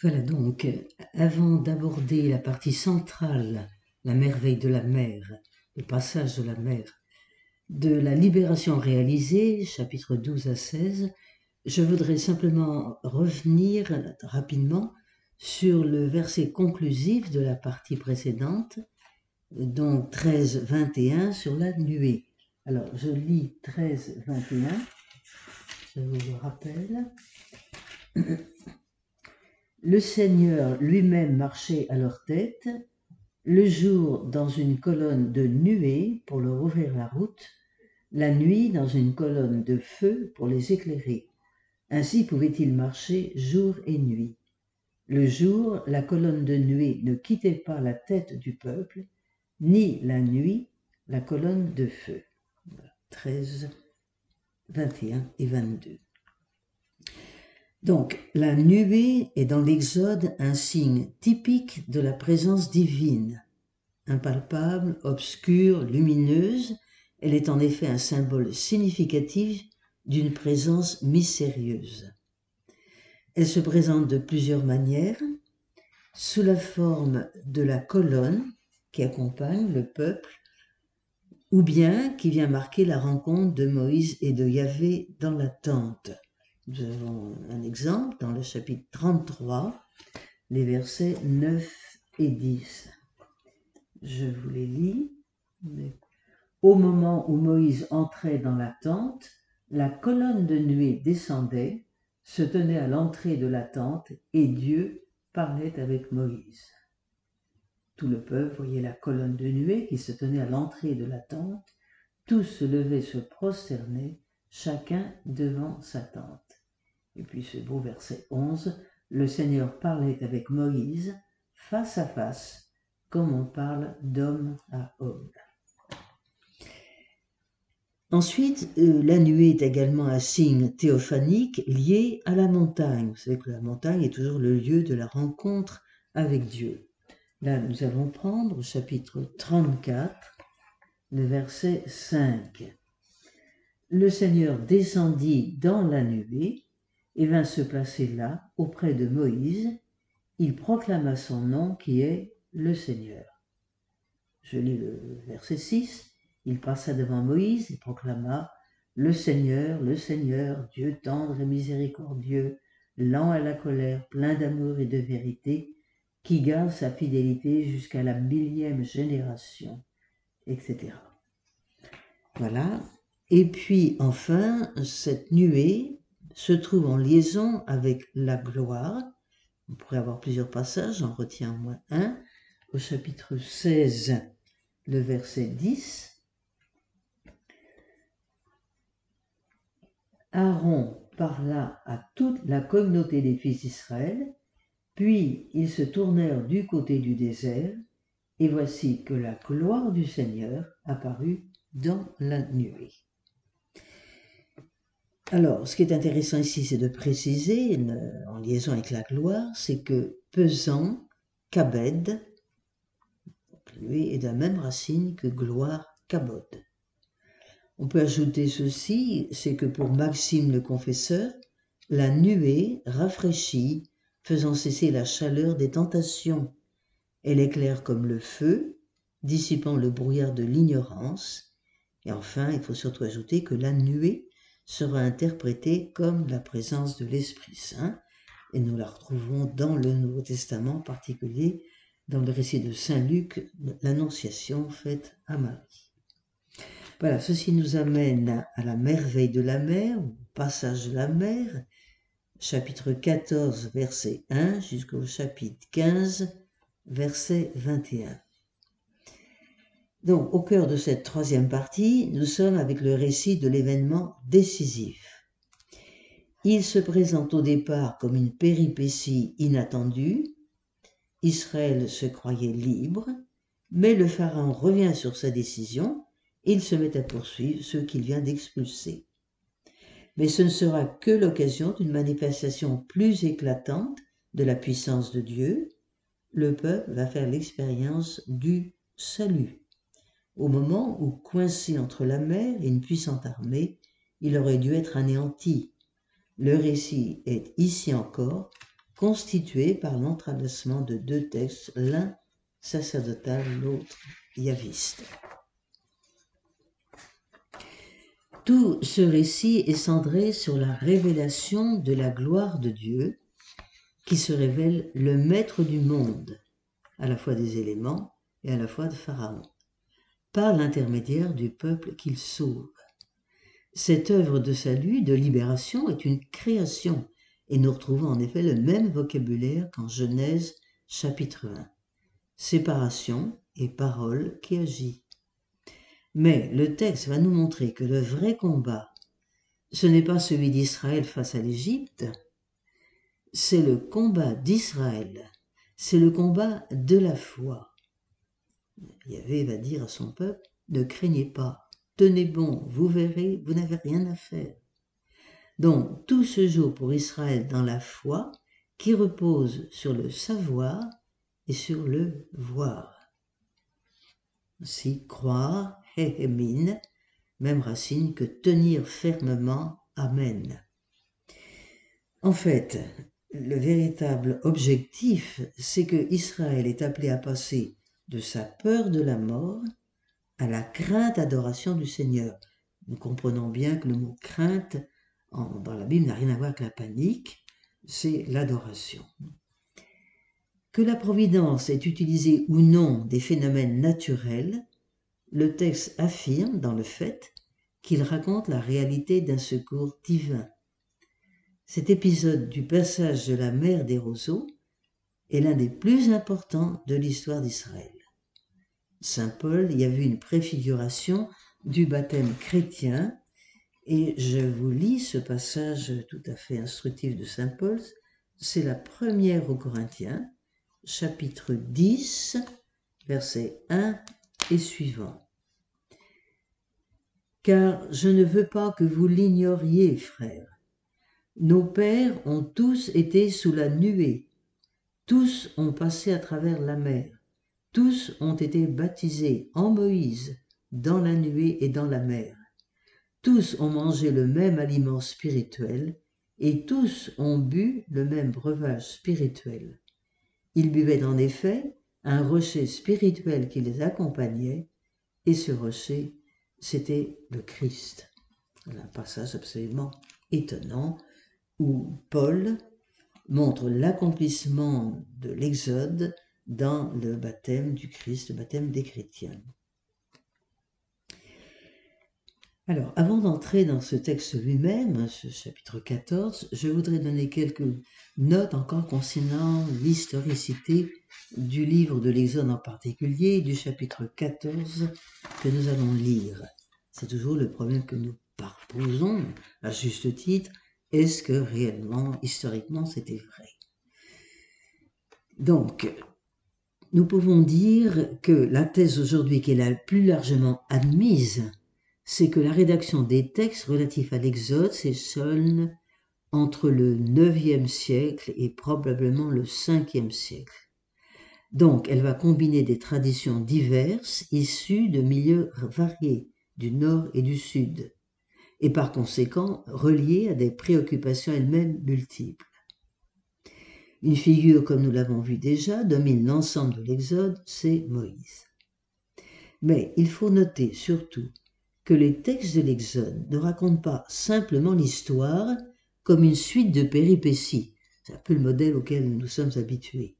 Voilà donc, avant d'aborder la partie centrale, la merveille de la mer, le passage de la mer, de la libération réalisée, chapitre 12 à 16, je voudrais simplement revenir rapidement sur le verset conclusif de la partie précédente, donc 13, 21 sur la nuée. Alors, je lis 13, 21, je vous le rappelle. Le Seigneur lui-même marchait à leur tête, le jour dans une colonne de nuée pour leur ouvrir la route, la nuit dans une colonne de feu pour les éclairer. Ainsi pouvaient-ils marcher jour et nuit. Le jour, la colonne de nuée ne quittait pas la tête du peuple, ni la nuit, la colonne de feu. 13, 21 et 22. Donc, la nuée est dans l'Exode un signe typique de la présence divine. Impalpable, obscure, lumineuse, elle est en effet un symbole significatif d'une présence mystérieuse. Elle se présente de plusieurs manières, sous la forme de la colonne qui accompagne le peuple, ou bien qui vient marquer la rencontre de Moïse et de Yahvé dans la tente. Nous avons un exemple dans le chapitre 33, les versets 9 et 10. Je vous les lis. Au moment où Moïse entrait dans la tente, la colonne de nuée descendait, se tenait à l'entrée de la tente, et Dieu parlait avec Moïse. Tout le peuple voyait la colonne de nuée qui se tenait à l'entrée de la tente, tous se levaient, se prosternaient, chacun devant sa tente. Et puis ce beau verset 11, le Seigneur parlait avec Moïse face à face, comme on parle d'homme à homme. Ensuite, euh, la nuée est également un signe théophanique lié à la montagne. Vous savez que la montagne est toujours le lieu de la rencontre avec Dieu. Là, nous allons prendre au chapitre 34, le verset 5. Le Seigneur descendit dans la nuée et vint se placer là, auprès de Moïse. Il proclama son nom qui est le Seigneur. Je lis le verset 6. Il passa devant Moïse et proclama Le Seigneur, le Seigneur, Dieu tendre et miséricordieux, lent à la colère, plein d'amour et de vérité, qui garde sa fidélité jusqu'à la millième génération, etc. Voilà. Et puis enfin, cette nuée se trouve en liaison avec la gloire. On pourrait avoir plusieurs passages, j'en retiens au moins un. Au chapitre 16, le verset 10. Aaron parla à toute la communauté des fils d'Israël, puis ils se tournèrent du côté du désert, et voici que la gloire du Seigneur apparut dans la nuée. Alors, ce qui est intéressant ici, c'est de préciser, en liaison avec la gloire, c'est que pesant, kabed, lui est de la même racine que gloire, kabod. On peut ajouter ceci, c'est que pour Maxime le confesseur, la nuée rafraîchit, faisant cesser la chaleur des tentations. Elle éclaire comme le feu, dissipant le brouillard de l'ignorance. Et enfin, il faut surtout ajouter que la nuée sera interprétée comme la présence de l'Esprit Saint, et nous la retrouvons dans le Nouveau Testament, en particulier dans le récit de Saint Luc, l'annonciation faite à Marie. Voilà, ceci nous amène à la merveille de la mer, au passage de la mer, chapitre 14, verset 1 jusqu'au chapitre 15, verset 21. Donc, au cœur de cette troisième partie, nous sommes avec le récit de l'événement décisif. Il se présente au départ comme une péripétie inattendue. Israël se croyait libre, mais le Pharaon revient sur sa décision il se met à poursuivre ceux qu'il vient d'expulser. Mais ce ne sera que l'occasion d'une manifestation plus éclatante de la puissance de Dieu. Le peuple va faire l'expérience du salut. Au moment où, coincé entre la mer et une puissante armée, il aurait dû être anéanti. Le récit est ici encore constituée par l'entrelacement de deux textes, l'un sacerdotal, l'autre yaviste. Tout ce récit est cendré sur la révélation de la gloire de Dieu, qui se révèle le maître du monde, à la fois des éléments et à la fois de Pharaon, par l'intermédiaire du peuple qu'il sauve. Cette œuvre de salut, de libération, est une création, et nous retrouvons en effet le même vocabulaire qu'en Genèse chapitre 1. Séparation et parole qui agit. Mais le texte va nous montrer que le vrai combat, ce n'est pas celui d'Israël face à l'Égypte, c'est le combat d'Israël, c'est le combat de la foi. Yahvé va dire à son peuple, ne craignez pas, tenez bon, vous verrez, vous n'avez rien à faire. Donc tout se joue pour Israël dans la foi qui repose sur le savoir et sur le voir. Ainsi, croire, même racine que tenir fermement, amen. En fait, le véritable objectif, c'est que Israël est appelé à passer de sa peur de la mort à la crainte adoration du Seigneur. Nous comprenons bien que le mot crainte dans la Bible n'a rien à voir avec la panique, c'est l'adoration. Que la providence ait utilisé ou non des phénomènes naturels, le texte affirme dans le fait qu'il raconte la réalité d'un secours divin. Cet épisode du passage de la mer des roseaux est l'un des plus importants de l'histoire d'Israël. Saint Paul y a vu une préfiguration du baptême chrétien et je vous lis ce passage tout à fait instructif de Saint Paul. C'est la première aux Corinthiens, chapitre 10, verset 1 et suivant. Car je ne veux pas que vous l'ignoriez, frères. Nos pères ont tous été sous la nuée, tous ont passé à travers la mer, tous ont été baptisés en Moïse, dans la nuée et dans la mer tous ont mangé le même aliment spirituel et tous ont bu le même breuvage spirituel. Ils buvaient en effet un rocher spirituel qui les accompagnait et ce rocher, c'était le Christ. Un passage absolument étonnant où Paul montre l'accomplissement de l'Exode dans le baptême du Christ, le baptême des chrétiens. Alors, avant d'entrer dans ce texte lui-même, ce chapitre 14, je voudrais donner quelques notes encore concernant l'historicité du livre de l'Exode en particulier, du chapitre 14 que nous allons lire. C'est toujours le problème que nous posons à juste titre. Est-ce que réellement, historiquement, c'était vrai? Donc, nous pouvons dire que la thèse aujourd'hui qui est la plus largement admise c'est que la rédaction des textes relatifs à l'Exode s'échelonne entre le IXe siècle et probablement le Ve siècle. Donc, elle va combiner des traditions diverses issues de milieux variés du Nord et du Sud, et par conséquent reliées à des préoccupations elles-mêmes multiples. Une figure, comme nous l'avons vu déjà, domine l'ensemble de l'Exode, c'est Moïse. Mais il faut noter surtout que les textes de l'Exode ne racontent pas simplement l'histoire comme une suite de péripéties, c'est un peu le modèle auquel nous sommes habitués,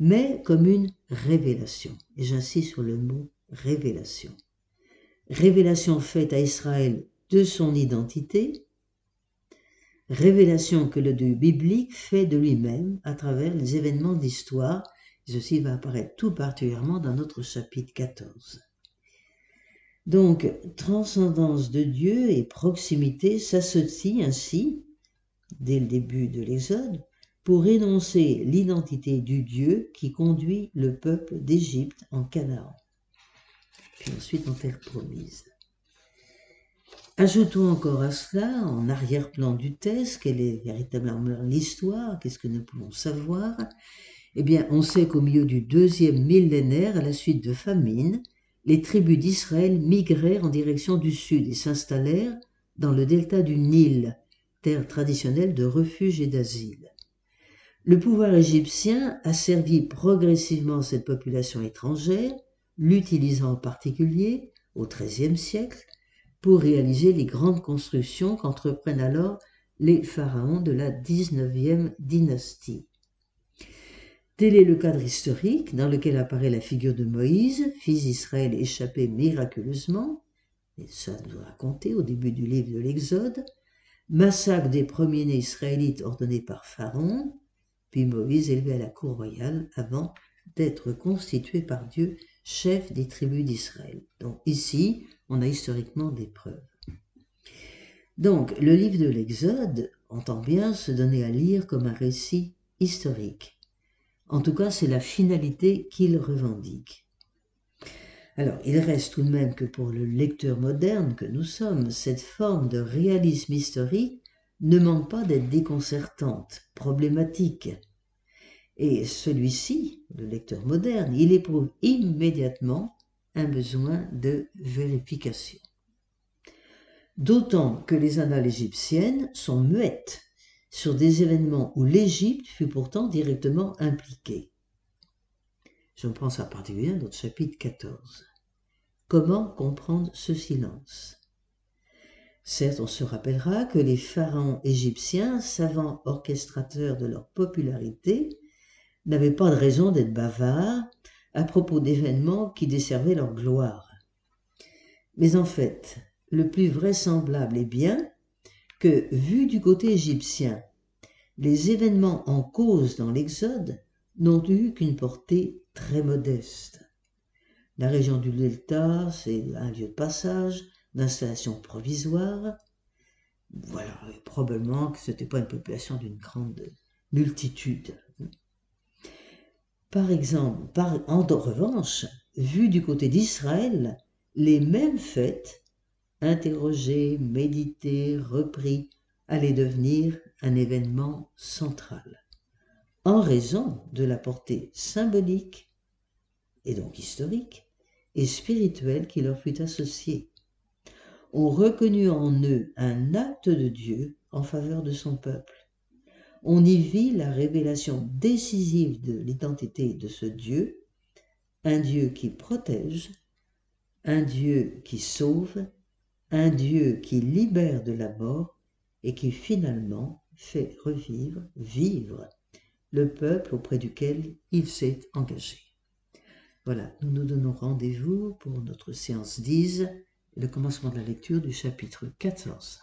mais comme une révélation. Et j'insiste sur le mot révélation. Révélation faite à Israël de son identité, révélation que le Dieu biblique fait de lui-même à travers les événements d'histoire. Ceci va apparaître tout particulièrement dans notre chapitre 14. Donc, transcendance de Dieu et proximité s'associent ainsi, dès le début de l'Exode, pour énoncer l'identité du Dieu qui conduit le peuple d'Égypte en Canaan, puis ensuite en terre promise. Ajoutons encore à cela, en arrière-plan du texte, quelle est véritablement l'histoire, qu'est-ce que nous pouvons savoir? Eh bien, on sait qu'au milieu du deuxième millénaire, à la suite de famine, les tribus d'Israël migrèrent en direction du sud et s'installèrent dans le delta du Nil, terre traditionnelle de refuge et d'asile. Le pouvoir égyptien a servi progressivement cette population étrangère, l'utilisant en particulier au XIIIe siècle pour réaliser les grandes constructions qu'entreprennent alors les pharaons de la XIXe dynastie. Tel est le cadre historique dans lequel apparaît la figure de Moïse, fils d'Israël échappé miraculeusement, et ça nous raconté au début du livre de l'Exode, massacre des premiers-nés israélites ordonné par Pharaon, puis Moïse élevé à la cour royale avant d'être constitué par Dieu chef des tribus d'Israël. Donc ici, on a historiquement des preuves. Donc le livre de l'Exode entend bien se donner à lire comme un récit historique. En tout cas, c'est la finalité qu'il revendique. Alors, il reste tout de même que pour le lecteur moderne que nous sommes, cette forme de réalisme historique ne manque pas d'être déconcertante, problématique. Et celui-ci, le lecteur moderne, il éprouve immédiatement un besoin de vérification. D'autant que les annales égyptiennes sont muettes sur des événements où l'Égypte fut pourtant directement impliquée. Je pense en particulier notre chapitre 14. Comment comprendre ce silence? Certes, on se rappellera que les pharaons égyptiens, savants orchestrateurs de leur popularité, n'avaient pas de raison d'être bavards à propos d'événements qui desservaient leur gloire. Mais en fait, le plus vraisemblable est bien que, vu du côté égyptien, les événements en cause dans l'Exode n'ont eu qu'une portée très modeste. La région du Delta, c'est un lieu de passage, d'installation provisoire. Voilà, probablement que ce n'était pas une population d'une grande multitude. Par exemple, en revanche, vu du côté d'Israël, les mêmes faits interrogé, médité, repris, allait devenir un événement central, en raison de la portée symbolique, et donc historique, et spirituelle qui leur fut associée. On reconnut en eux un acte de Dieu en faveur de son peuple. On y vit la révélation décisive de l'identité de ce Dieu, un Dieu qui protège, un Dieu qui sauve un Dieu qui libère de la mort et qui finalement fait revivre, vivre le peuple auprès duquel il s'est engagé. Voilà, nous nous donnons rendez-vous pour notre séance 10, le commencement de la lecture du chapitre 14.